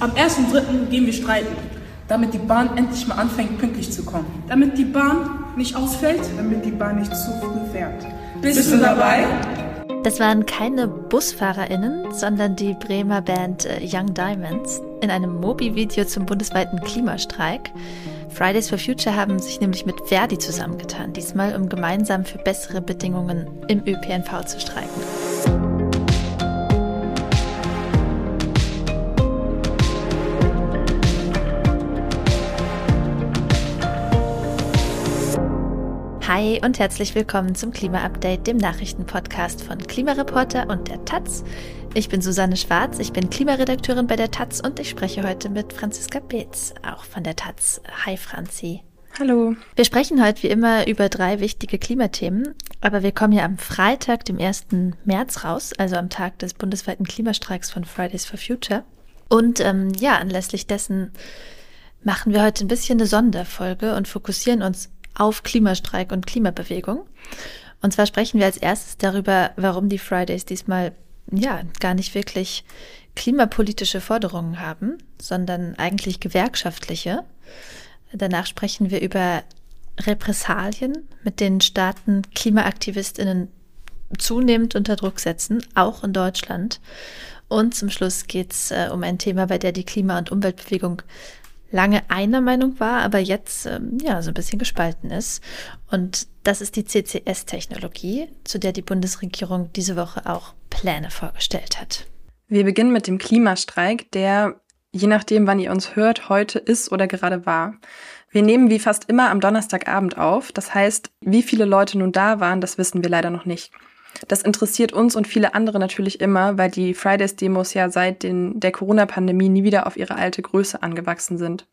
Am 1.3. gehen wir streiten, damit die Bahn endlich mal anfängt, pünktlich zu kommen. Damit die Bahn nicht ausfällt, damit die Bahn nicht zu früh fährt. Bist, Bist du dabei? Das waren keine BusfahrerInnen, sondern die Bremer Band äh, Young Diamonds in einem Mobi-Video zum bundesweiten Klimastreik. Fridays for Future haben sich nämlich mit Verdi zusammengetan, diesmal um gemeinsam für bessere Bedingungen im ÖPNV zu streiken. Hi und herzlich willkommen zum Klima-Update, dem Nachrichtenpodcast von Klimareporter und der Taz. Ich bin Susanne Schwarz, ich bin Klimaredakteurin bei der Taz und ich spreche heute mit Franziska Beetz, auch von der Taz. Hi Franzi. Hallo. Wir sprechen heute wie immer über drei wichtige Klimathemen, aber wir kommen ja am Freitag, dem 1. März raus, also am Tag des bundesweiten Klimastreiks von Fridays for Future. Und ähm, ja, anlässlich dessen machen wir heute ein bisschen eine Sonderfolge und fokussieren uns auf Klimastreik und Klimabewegung. Und zwar sprechen wir als erstes darüber, warum die Fridays diesmal ja gar nicht wirklich klimapolitische Forderungen haben, sondern eigentlich gewerkschaftliche. Danach sprechen wir über Repressalien, mit denen Staaten Klimaaktivistinnen zunehmend unter Druck setzen, auch in Deutschland. Und zum Schluss geht es äh, um ein Thema, bei der die Klima- und Umweltbewegung lange einer Meinung war, aber jetzt ähm, ja so ein bisschen gespalten ist. Und das ist die CCS-Technologie, zu der die Bundesregierung diese Woche auch Pläne vorgestellt hat. Wir beginnen mit dem Klimastreik, der, je nachdem, wann ihr uns hört, heute ist oder gerade war. Wir nehmen wie fast immer am Donnerstagabend auf. Das heißt, wie viele Leute nun da waren, das wissen wir leider noch nicht. Das interessiert uns und viele andere natürlich immer, weil die Fridays-Demos ja seit den, der Corona-Pandemie nie wieder auf ihre alte Größe angewachsen sind.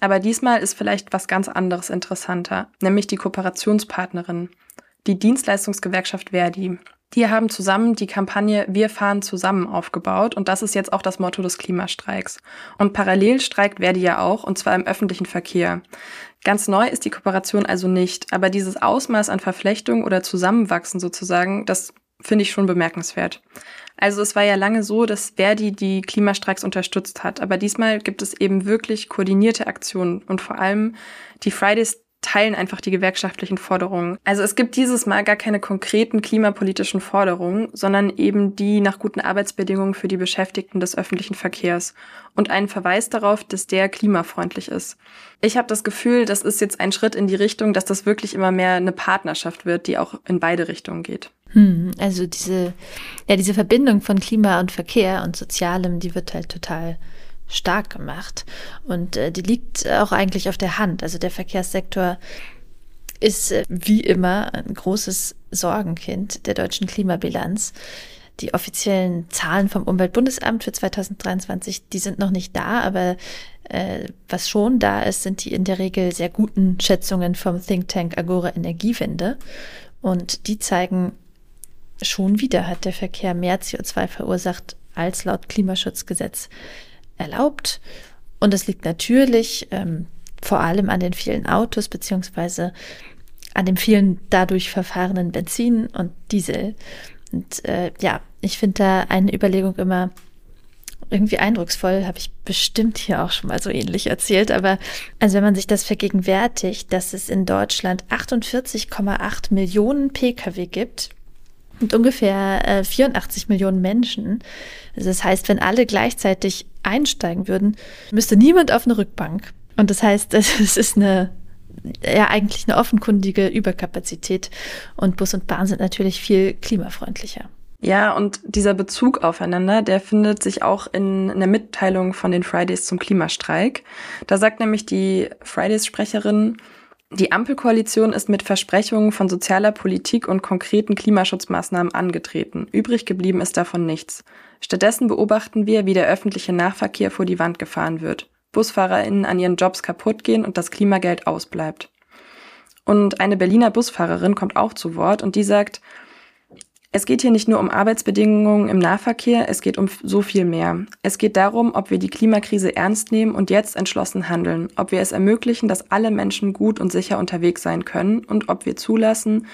Aber diesmal ist vielleicht was ganz anderes interessanter, nämlich die Kooperationspartnerin, die Dienstleistungsgewerkschaft Verdi. Die haben zusammen die Kampagne Wir fahren zusammen aufgebaut und das ist jetzt auch das Motto des Klimastreiks. Und parallel streikt Verdi ja auch und zwar im öffentlichen Verkehr. Ganz neu ist die Kooperation also nicht, aber dieses Ausmaß an Verflechtung oder Zusammenwachsen sozusagen, das finde ich schon bemerkenswert. Also es war ja lange so, dass Verdi die Klimastreiks unterstützt hat, aber diesmal gibt es eben wirklich koordinierte Aktionen und vor allem die Fridays teilen einfach die gewerkschaftlichen Forderungen. Also es gibt dieses Mal gar keine konkreten klimapolitischen Forderungen, sondern eben die nach guten Arbeitsbedingungen für die Beschäftigten des öffentlichen Verkehrs und einen Verweis darauf, dass der klimafreundlich ist. Ich habe das Gefühl, das ist jetzt ein Schritt in die Richtung, dass das wirklich immer mehr eine Partnerschaft wird, die auch in beide Richtungen geht. Hm, also diese, ja, diese Verbindung von Klima und Verkehr und Sozialem, die wird halt total stark gemacht. Und äh, die liegt auch eigentlich auf der Hand. Also der Verkehrssektor ist äh, wie immer ein großes Sorgenkind der deutschen Klimabilanz. Die offiziellen Zahlen vom Umweltbundesamt für 2023, die sind noch nicht da, aber äh, was schon da ist, sind die in der Regel sehr guten Schätzungen vom Think Tank Agora Energiewende. Und die zeigen, schon wieder hat der Verkehr mehr CO2 verursacht als laut Klimaschutzgesetz erlaubt. Und das liegt natürlich ähm, vor allem an den vielen Autos beziehungsweise an dem vielen dadurch verfahrenen Benzin und Diesel. Und äh, ja, ich finde da eine Überlegung immer irgendwie eindrucksvoll, habe ich bestimmt hier auch schon mal so ähnlich erzählt, aber also wenn man sich das vergegenwärtigt, dass es in Deutschland 48,8 Millionen Pkw gibt und ungefähr äh, 84 Millionen Menschen, also das heißt, wenn alle gleichzeitig einsteigen würden, müsste niemand auf eine Rückbank. Und das heißt, es ist eine ja eigentlich eine offenkundige Überkapazität und Bus und Bahn sind natürlich viel klimafreundlicher. Ja, und dieser Bezug aufeinander, der findet sich auch in einer Mitteilung von den Fridays zum Klimastreik. Da sagt nämlich die Fridays-Sprecherin, die Ampelkoalition ist mit Versprechungen von sozialer Politik und konkreten Klimaschutzmaßnahmen angetreten. Übrig geblieben ist davon nichts. Stattdessen beobachten wir, wie der öffentliche Nahverkehr vor die Wand gefahren wird, BusfahrerInnen an ihren Jobs kaputt gehen und das Klimageld ausbleibt. Und eine Berliner Busfahrerin kommt auch zu Wort und die sagt, es geht hier nicht nur um Arbeitsbedingungen im Nahverkehr, es geht um so viel mehr. Es geht darum, ob wir die Klimakrise ernst nehmen und jetzt entschlossen handeln, ob wir es ermöglichen, dass alle Menschen gut und sicher unterwegs sein können und ob wir zulassen,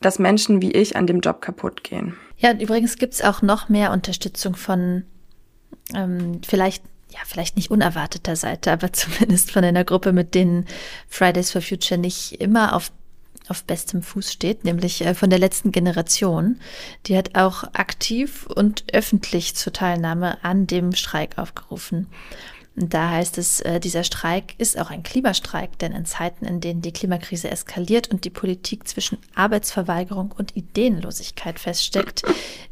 dass Menschen wie ich an dem Job kaputt gehen. Ja, und übrigens gibt es auch noch mehr Unterstützung von ähm, vielleicht ja, vielleicht nicht unerwarteter Seite, aber zumindest von einer Gruppe, mit denen Fridays for Future nicht immer auf auf bestem Fuß steht, nämlich äh, von der letzten Generation. Die hat auch aktiv und öffentlich zur Teilnahme an dem Streik aufgerufen. Und da heißt es, äh, dieser Streik ist auch ein Klimastreik, denn in Zeiten, in denen die Klimakrise eskaliert und die Politik zwischen Arbeitsverweigerung und Ideenlosigkeit feststeckt,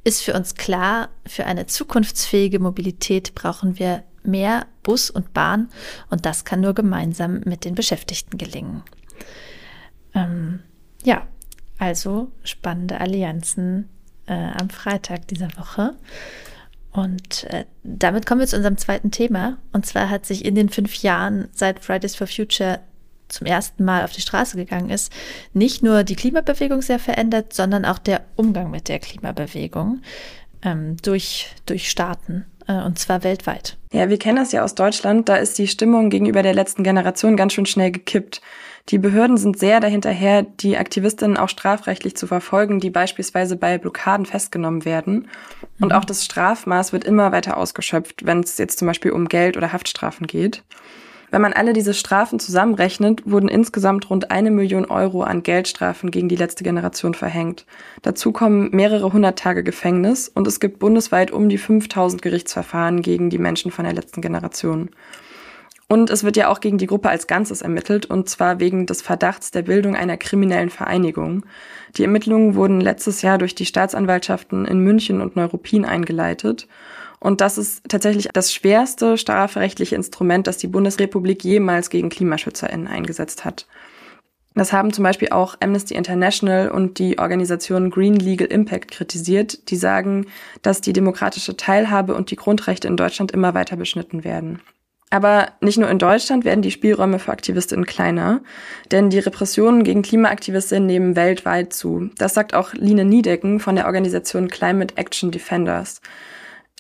ist für uns klar, für eine zukunftsfähige Mobilität brauchen wir mehr Bus und Bahn und das kann nur gemeinsam mit den Beschäftigten gelingen. Ähm, ja, also spannende Allianzen äh, am Freitag dieser Woche. Und äh, damit kommen wir zu unserem zweiten Thema. Und zwar hat sich in den fünf Jahren, seit Fridays for Future zum ersten Mal auf die Straße gegangen ist, nicht nur die Klimabewegung sehr verändert, sondern auch der Umgang mit der Klimabewegung ähm, durch, durch Staaten und zwar weltweit. Ja, wir kennen das ja aus Deutschland. Da ist die Stimmung gegenüber der letzten Generation ganz schön schnell gekippt. Die Behörden sind sehr dahinterher, die Aktivistinnen auch strafrechtlich zu verfolgen, die beispielsweise bei Blockaden festgenommen werden. Und auch das Strafmaß wird immer weiter ausgeschöpft, wenn es jetzt zum Beispiel um Geld oder Haftstrafen geht. Wenn man alle diese Strafen zusammenrechnet, wurden insgesamt rund eine Million Euro an Geldstrafen gegen die letzte Generation verhängt. Dazu kommen mehrere hundert Tage Gefängnis und es gibt bundesweit um die 5000 Gerichtsverfahren gegen die Menschen von der letzten Generation. Und es wird ja auch gegen die Gruppe als Ganzes ermittelt, und zwar wegen des Verdachts der Bildung einer kriminellen Vereinigung. Die Ermittlungen wurden letztes Jahr durch die Staatsanwaltschaften in München und Neuruppin eingeleitet. Und das ist tatsächlich das schwerste strafrechtliche Instrument, das die Bundesrepublik jemals gegen KlimaschützerInnen eingesetzt hat. Das haben zum Beispiel auch Amnesty International und die Organisation Green Legal Impact kritisiert, die sagen, dass die demokratische Teilhabe und die Grundrechte in Deutschland immer weiter beschnitten werden. Aber nicht nur in Deutschland werden die Spielräume für Aktivistinnen kleiner, denn die Repressionen gegen Klimaaktivistinnen nehmen weltweit zu. Das sagt auch Line Niedecken von der Organisation Climate Action Defenders.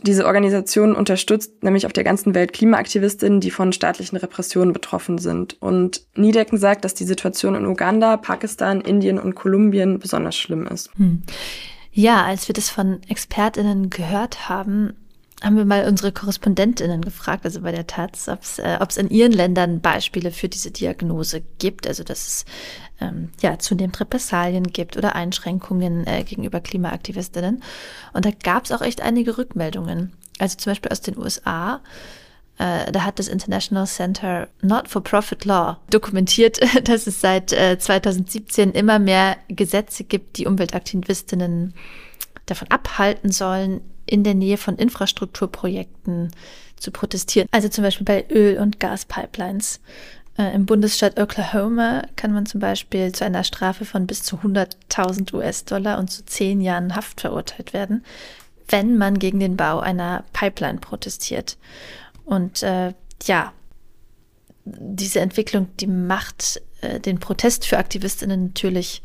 Diese Organisation unterstützt nämlich auf der ganzen Welt Klimaaktivistinnen, die von staatlichen Repressionen betroffen sind. Und Niedecken sagt, dass die Situation in Uganda, Pakistan, Indien und Kolumbien besonders schlimm ist. Hm. Ja, als wir das von Expertinnen gehört haben, haben wir mal unsere Korrespondentinnen gefragt, also bei der Taz, ob es äh, in ihren Ländern Beispiele für diese Diagnose gibt, also dass es ähm, ja zunehmend Repressalien gibt oder Einschränkungen äh, gegenüber Klimaaktivistinnen. Und da gab es auch echt einige Rückmeldungen. Also zum Beispiel aus den USA. Äh, da hat das International Center Not for Profit Law dokumentiert, dass es seit äh, 2017 immer mehr Gesetze gibt, die Umweltaktivistinnen davon abhalten sollen, in der Nähe von Infrastrukturprojekten zu protestieren. Also zum Beispiel bei Öl- und Gaspipelines. Äh, Im Bundesstaat Oklahoma kann man zum Beispiel zu einer Strafe von bis zu 100.000 US-Dollar und zu zehn Jahren Haft verurteilt werden, wenn man gegen den Bau einer Pipeline protestiert. Und äh, ja, diese Entwicklung, die macht äh, den Protest für Aktivistinnen natürlich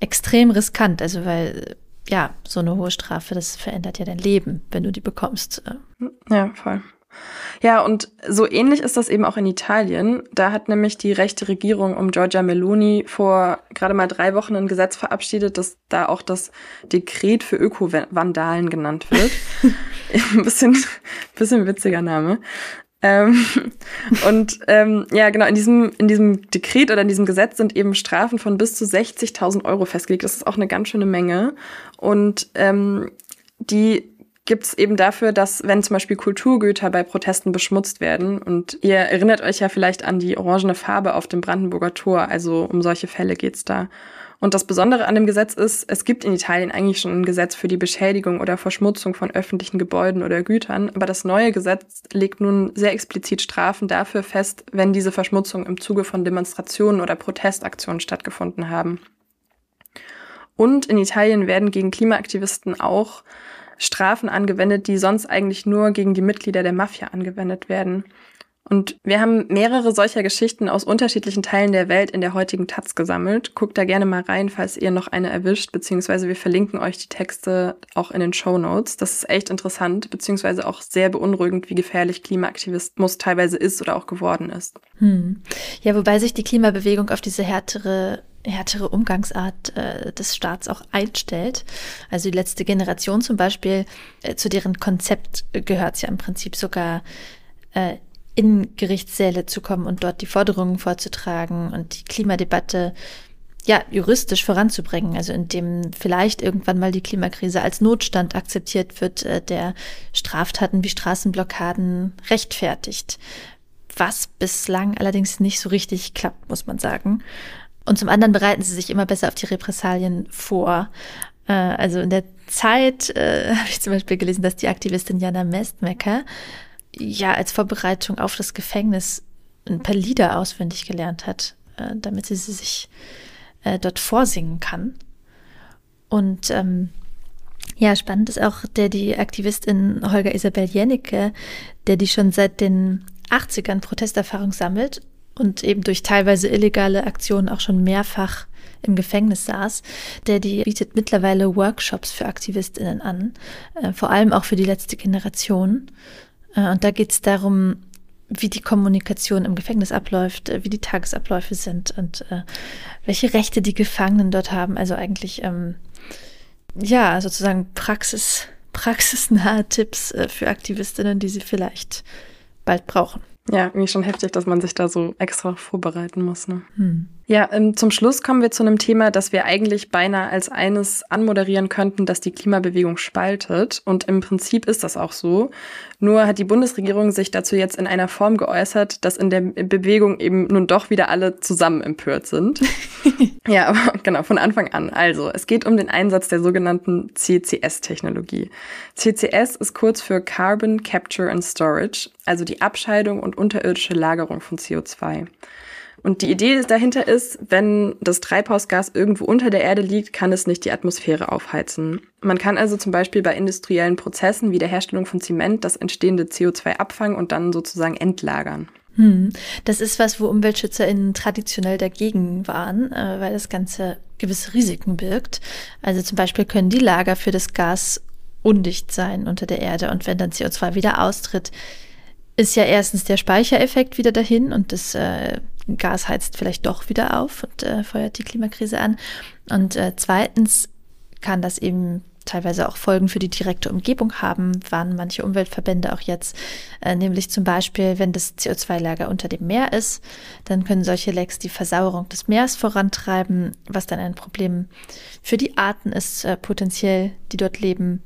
extrem riskant. Also weil ja, so eine hohe Strafe, das verändert ja dein Leben, wenn du die bekommst. Ja, voll. Ja, und so ähnlich ist das eben auch in Italien. Da hat nämlich die rechte Regierung um Giorgia Meloni vor gerade mal drei Wochen ein Gesetz verabschiedet, das da auch das Dekret für Öko-Vandalen genannt wird. ein bisschen, bisschen witziger Name. Ähm, und ähm, ja, genau, in diesem, in diesem Dekret oder in diesem Gesetz sind eben Strafen von bis zu 60.000 Euro festgelegt. Das ist auch eine ganz schöne Menge. Und ähm, die gibt es eben dafür, dass wenn zum Beispiel Kulturgüter bei Protesten beschmutzt werden, und ihr erinnert euch ja vielleicht an die orangene Farbe auf dem Brandenburger Tor, also um solche Fälle geht's da. Und das Besondere an dem Gesetz ist, es gibt in Italien eigentlich schon ein Gesetz für die Beschädigung oder Verschmutzung von öffentlichen Gebäuden oder Gütern, aber das neue Gesetz legt nun sehr explizit Strafen dafür fest, wenn diese Verschmutzung im Zuge von Demonstrationen oder Protestaktionen stattgefunden haben. Und in Italien werden gegen Klimaaktivisten auch Strafen angewendet, die sonst eigentlich nur gegen die Mitglieder der Mafia angewendet werden. Und wir haben mehrere solcher Geschichten aus unterschiedlichen Teilen der Welt in der heutigen Taz gesammelt. Guckt da gerne mal rein, falls ihr noch eine erwischt, beziehungsweise wir verlinken euch die Texte auch in den Show Notes. Das ist echt interessant, beziehungsweise auch sehr beunruhigend, wie gefährlich Klimaaktivismus teilweise ist oder auch geworden ist. Hm. Ja, wobei sich die Klimabewegung auf diese härtere härtere Umgangsart äh, des Staats auch einstellt. Also die letzte Generation zum Beispiel, äh, zu deren Konzept gehört es ja im Prinzip sogar äh, in Gerichtssäle zu kommen und dort die Forderungen vorzutragen und die Klimadebatte ja, juristisch voranzubringen, also indem vielleicht irgendwann mal die Klimakrise als Notstand akzeptiert wird, äh, der Straftaten wie Straßenblockaden rechtfertigt. Was bislang allerdings nicht so richtig klappt, muss man sagen. Und zum anderen bereiten sie sich immer besser auf die Repressalien vor. Äh, also in der Zeit äh, habe ich zum Beispiel gelesen, dass die Aktivistin Jana Mestmecker ja als Vorbereitung auf das Gefängnis ein paar Lieder auswendig gelernt hat, äh, damit sie sie sich äh, dort vorsingen kann. Und ähm, ja, spannend ist auch der die Aktivistin Holger Isabel Jennecke, der die schon seit den 80ern Protesterfahrung sammelt und eben durch teilweise illegale Aktionen auch schon mehrfach im Gefängnis saß, der die bietet mittlerweile Workshops für Aktivistinnen an, äh, vor allem auch für die letzte Generation. Äh, und da geht es darum, wie die Kommunikation im Gefängnis abläuft, äh, wie die Tagesabläufe sind und äh, welche Rechte die Gefangenen dort haben. Also eigentlich, ähm, ja, sozusagen Praxis, praxisnahe Tipps äh, für Aktivistinnen, die sie vielleicht bald brauchen. Ja, irgendwie schon heftig, dass man sich da so extra vorbereiten muss. Ne? Hm. Ja, ähm, zum Schluss kommen wir zu einem Thema, das wir eigentlich beinahe als eines anmoderieren könnten, das die Klimabewegung spaltet. Und im Prinzip ist das auch so. Nur hat die Bundesregierung sich dazu jetzt in einer Form geäußert, dass in der Bewegung eben nun doch wieder alle zusammen empört sind. ja, aber genau, von Anfang an. Also, es geht um den Einsatz der sogenannten CCS-Technologie. CCS ist kurz für Carbon Capture and Storage, also die Abscheidung und unterirdische Lagerung von CO2. Und die Idee dahinter ist, wenn das Treibhausgas irgendwo unter der Erde liegt, kann es nicht die Atmosphäre aufheizen. Man kann also zum Beispiel bei industriellen Prozessen wie der Herstellung von Zement das entstehende CO2 abfangen und dann sozusagen entlagern. Hm. Das ist was, wo UmweltschützerInnen traditionell dagegen waren, äh, weil das Ganze gewisse Risiken birgt. Also zum Beispiel können die Lager für das Gas undicht sein unter der Erde und wenn dann CO2 wieder austritt, ist ja erstens der Speichereffekt wieder dahin und das äh, Gas heizt vielleicht doch wieder auf und äh, feuert die Klimakrise an. Und äh, zweitens kann das eben teilweise auch Folgen für die direkte Umgebung haben, warnen manche Umweltverbände auch jetzt. Äh, nämlich zum Beispiel, wenn das CO2-Lager unter dem Meer ist, dann können solche Lecks die Versauerung des Meeres vorantreiben, was dann ein Problem für die Arten ist, äh, potenziell, die dort leben.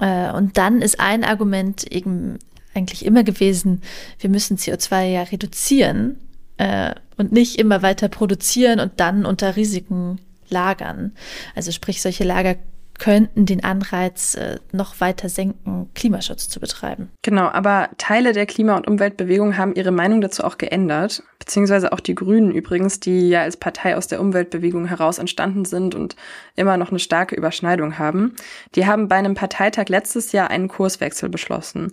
Äh, und dann ist ein Argument eben eigentlich immer gewesen, wir müssen CO2 ja reduzieren äh, und nicht immer weiter produzieren und dann unter Risiken lagern. Also sprich, solche Lager könnten den Anreiz äh, noch weiter senken, Klimaschutz zu betreiben. Genau, aber Teile der Klima- und Umweltbewegung haben ihre Meinung dazu auch geändert, beziehungsweise auch die Grünen übrigens, die ja als Partei aus der Umweltbewegung heraus entstanden sind und immer noch eine starke Überschneidung haben. Die haben bei einem Parteitag letztes Jahr einen Kurswechsel beschlossen.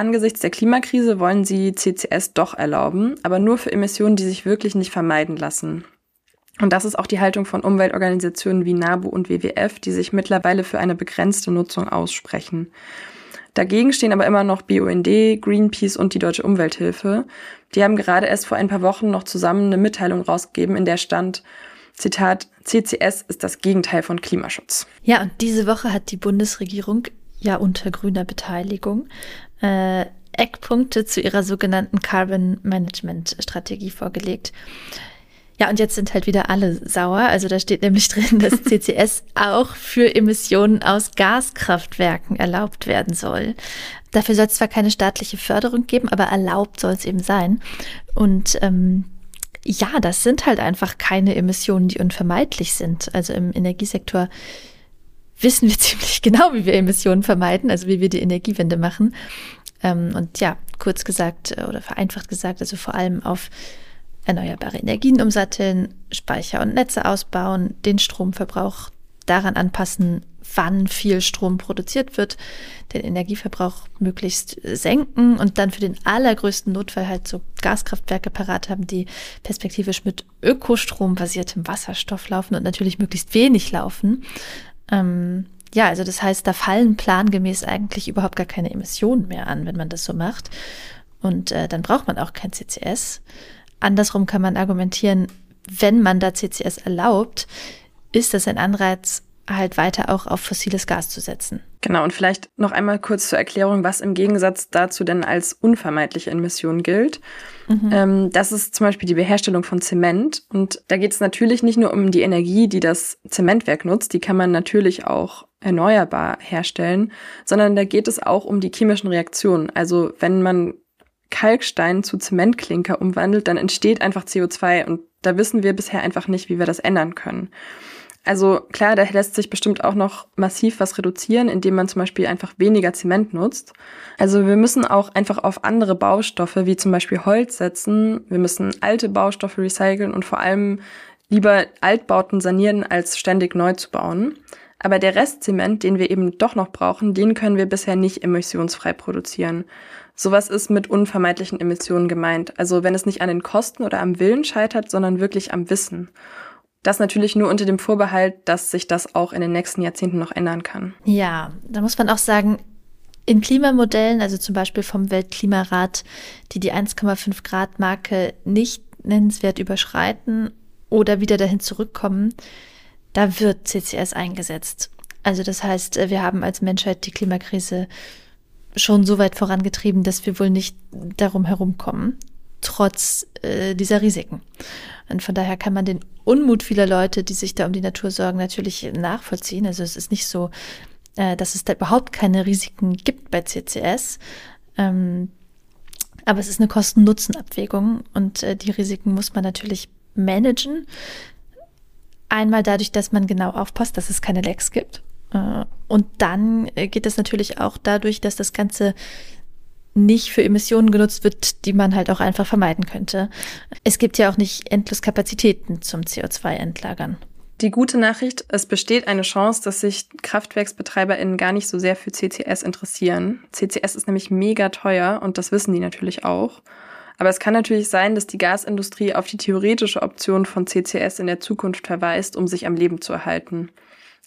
Angesichts der Klimakrise wollen sie CCS doch erlauben, aber nur für Emissionen, die sich wirklich nicht vermeiden lassen. Und das ist auch die Haltung von Umweltorganisationen wie NABU und WWF, die sich mittlerweile für eine begrenzte Nutzung aussprechen. Dagegen stehen aber immer noch BUND, Greenpeace und die Deutsche Umwelthilfe. Die haben gerade erst vor ein paar Wochen noch zusammen eine Mitteilung rausgegeben, in der stand, Zitat, CCS ist das Gegenteil von Klimaschutz. Ja, und diese Woche hat die Bundesregierung ja unter grüner Beteiligung äh, Eckpunkte zu ihrer sogenannten Carbon Management Strategie vorgelegt. Ja, und jetzt sind halt wieder alle sauer. Also da steht nämlich drin, dass CCS auch für Emissionen aus Gaskraftwerken erlaubt werden soll. Dafür soll es zwar keine staatliche Förderung geben, aber erlaubt soll es eben sein. Und ähm, ja, das sind halt einfach keine Emissionen, die unvermeidlich sind. Also im Energiesektor wissen wir ziemlich genau, wie wir Emissionen vermeiden, also wie wir die Energiewende machen. Ähm, und ja, kurz gesagt äh, oder vereinfacht gesagt, also vor allem auf erneuerbare Energien umsatteln, Speicher und Netze ausbauen, den Stromverbrauch daran anpassen, wann viel Strom produziert wird, den Energieverbrauch möglichst senken und dann für den allergrößten Notfall halt so Gaskraftwerke parat haben, die perspektivisch mit Ökostrom basiertem Wasserstoff laufen und natürlich möglichst wenig laufen. Ähm, ja, also das heißt, da fallen plangemäß eigentlich überhaupt gar keine Emissionen mehr an, wenn man das so macht. Und äh, dann braucht man auch kein CCS. Andersrum kann man argumentieren, wenn man da CCS erlaubt, ist das ein Anreiz, halt weiter auch auf fossiles Gas zu setzen. Genau, und vielleicht noch einmal kurz zur Erklärung, was im Gegensatz dazu denn als unvermeidliche Emission gilt. Mhm. Ähm, das ist zum Beispiel die Beherstellung von Zement. Und da geht es natürlich nicht nur um die Energie, die das Zementwerk nutzt, die kann man natürlich auch erneuerbar herstellen, sondern da geht es auch um die chemischen Reaktionen. Also wenn man Kalkstein zu Zementklinker umwandelt, dann entsteht einfach CO2 und da wissen wir bisher einfach nicht, wie wir das ändern können. Also klar, da lässt sich bestimmt auch noch massiv was reduzieren, indem man zum Beispiel einfach weniger Zement nutzt. Also wir müssen auch einfach auf andere Baustoffe wie zum Beispiel Holz setzen. Wir müssen alte Baustoffe recyceln und vor allem lieber Altbauten sanieren, als ständig neu zu bauen. Aber der Restzement, den wir eben doch noch brauchen, den können wir bisher nicht emissionsfrei produzieren. Sowas ist mit unvermeidlichen Emissionen gemeint. Also wenn es nicht an den Kosten oder am Willen scheitert, sondern wirklich am Wissen. Das natürlich nur unter dem Vorbehalt, dass sich das auch in den nächsten Jahrzehnten noch ändern kann. Ja, da muss man auch sagen, in Klimamodellen, also zum Beispiel vom Weltklimarat, die die 1,5 Grad Marke nicht nennenswert überschreiten oder wieder dahin zurückkommen, da wird CCS eingesetzt. Also das heißt, wir haben als Menschheit die Klimakrise schon so weit vorangetrieben, dass wir wohl nicht darum herumkommen, trotz äh, dieser Risiken. Und von daher kann man den Unmut vieler Leute, die sich da um die Natur sorgen, natürlich nachvollziehen. Also es ist nicht so, äh, dass es da überhaupt keine Risiken gibt bei CCS. Ähm, aber es ist eine Kosten-Nutzen-Abwägung und äh, die Risiken muss man natürlich managen. Einmal dadurch, dass man genau aufpasst, dass es keine Lecks gibt. Äh, und dann äh, geht es natürlich auch dadurch, dass das Ganze nicht für Emissionen genutzt wird, die man halt auch einfach vermeiden könnte. Es gibt ja auch nicht endlos Kapazitäten zum CO2-Entlagern. Die gute Nachricht, es besteht eine Chance, dass sich KraftwerksbetreiberInnen gar nicht so sehr für CCS interessieren. CCS ist nämlich mega teuer und das wissen die natürlich auch. Aber es kann natürlich sein, dass die Gasindustrie auf die theoretische Option von CCS in der Zukunft verweist, um sich am Leben zu erhalten.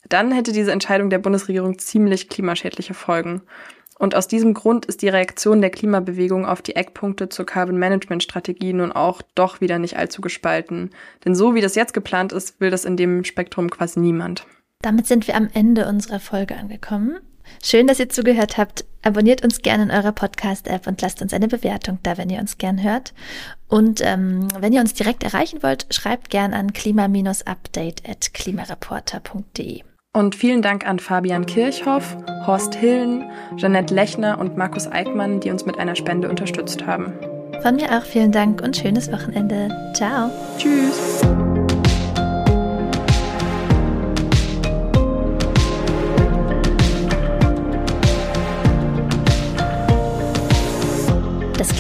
Dann hätte diese Entscheidung der Bundesregierung ziemlich klimaschädliche Folgen. Und aus diesem Grund ist die Reaktion der Klimabewegung auf die Eckpunkte zur Carbon Management Strategie nun auch doch wieder nicht allzu gespalten. Denn so wie das jetzt geplant ist, will das in dem Spektrum quasi niemand. Damit sind wir am Ende unserer Folge angekommen. Schön, dass ihr zugehört habt. Abonniert uns gerne in eurer Podcast-App und lasst uns eine Bewertung da, wenn ihr uns gern hört. Und ähm, wenn ihr uns direkt erreichen wollt, schreibt gern an klima-update at klimareporter.de. Und vielen Dank an Fabian Kirchhoff, Horst Hillen, Jeanette Lechner und Markus Eickmann, die uns mit einer Spende unterstützt haben. Von mir auch vielen Dank und schönes Wochenende. Ciao. Tschüss.